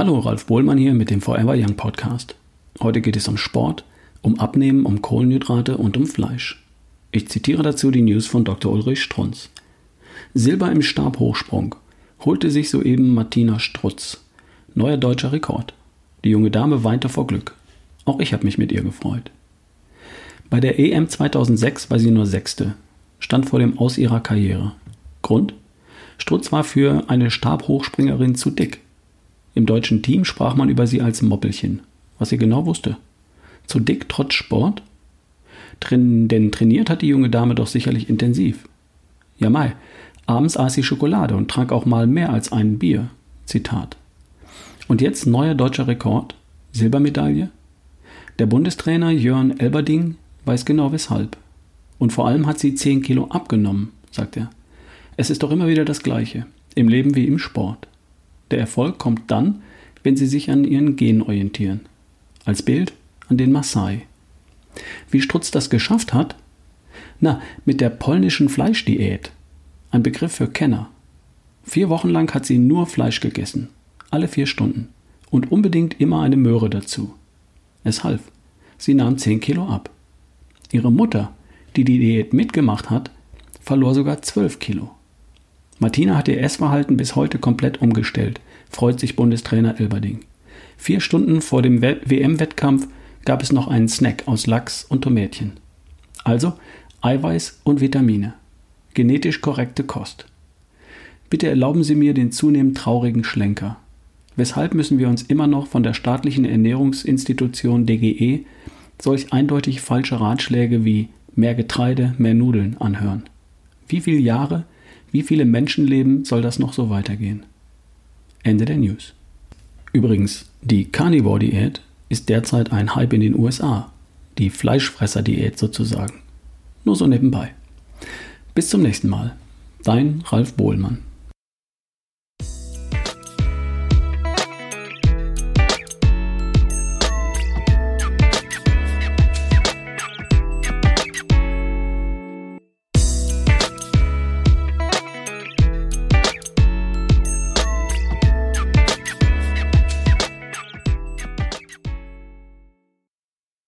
Hallo, Ralf Bohlmann hier mit dem Forever Young Podcast. Heute geht es um Sport, um Abnehmen, um Kohlenhydrate und um Fleisch. Ich zitiere dazu die News von Dr. Ulrich Strunz. Silber im Stabhochsprung holte sich soeben Martina Strutz. Neuer deutscher Rekord. Die junge Dame weinte vor Glück. Auch ich habe mich mit ihr gefreut. Bei der EM 2006 war sie nur Sechste, stand vor dem Aus ihrer Karriere. Grund? Strutz war für eine Stabhochspringerin zu dick. Im deutschen Team sprach man über sie als Moppelchen, was sie genau wusste. Zu dick trotz Sport? Trin denn trainiert hat die junge Dame doch sicherlich intensiv. Ja, Mai, abends aß sie Schokolade und trank auch mal mehr als ein Bier. Zitat. Und jetzt neuer deutscher Rekord, Silbermedaille? Der Bundestrainer Jörn Elberding weiß genau weshalb. Und vor allem hat sie 10 Kilo abgenommen, sagt er. Es ist doch immer wieder das Gleiche, im Leben wie im Sport. Der Erfolg kommt dann, wenn sie sich an ihren Genen orientieren. Als Bild an den Maasai. Wie Strutz das geschafft hat? Na, mit der polnischen Fleischdiät. Ein Begriff für Kenner. Vier Wochen lang hat sie nur Fleisch gegessen. Alle vier Stunden. Und unbedingt immer eine Möhre dazu. Es half. Sie nahm zehn Kilo ab. Ihre Mutter, die die Diät mitgemacht hat, verlor sogar zwölf Kilo. Martina hat ihr Essverhalten bis heute komplett umgestellt, freut sich Bundestrainer Elberding. Vier Stunden vor dem WM-Wettkampf gab es noch einen Snack aus Lachs und Tomätchen. Also Eiweiß und Vitamine. Genetisch korrekte Kost. Bitte erlauben Sie mir den zunehmend traurigen Schlenker. Weshalb müssen wir uns immer noch von der staatlichen Ernährungsinstitution DGE solch eindeutig falsche Ratschläge wie mehr Getreide, mehr Nudeln anhören? Wie viele Jahre wie viele Menschenleben soll das noch so weitergehen? Ende der News. Übrigens, die Carnivore-Diät ist derzeit ein Hype in den USA. Die Fleischfresser-Diät sozusagen. Nur so nebenbei. Bis zum nächsten Mal. Dein Ralf Bohlmann.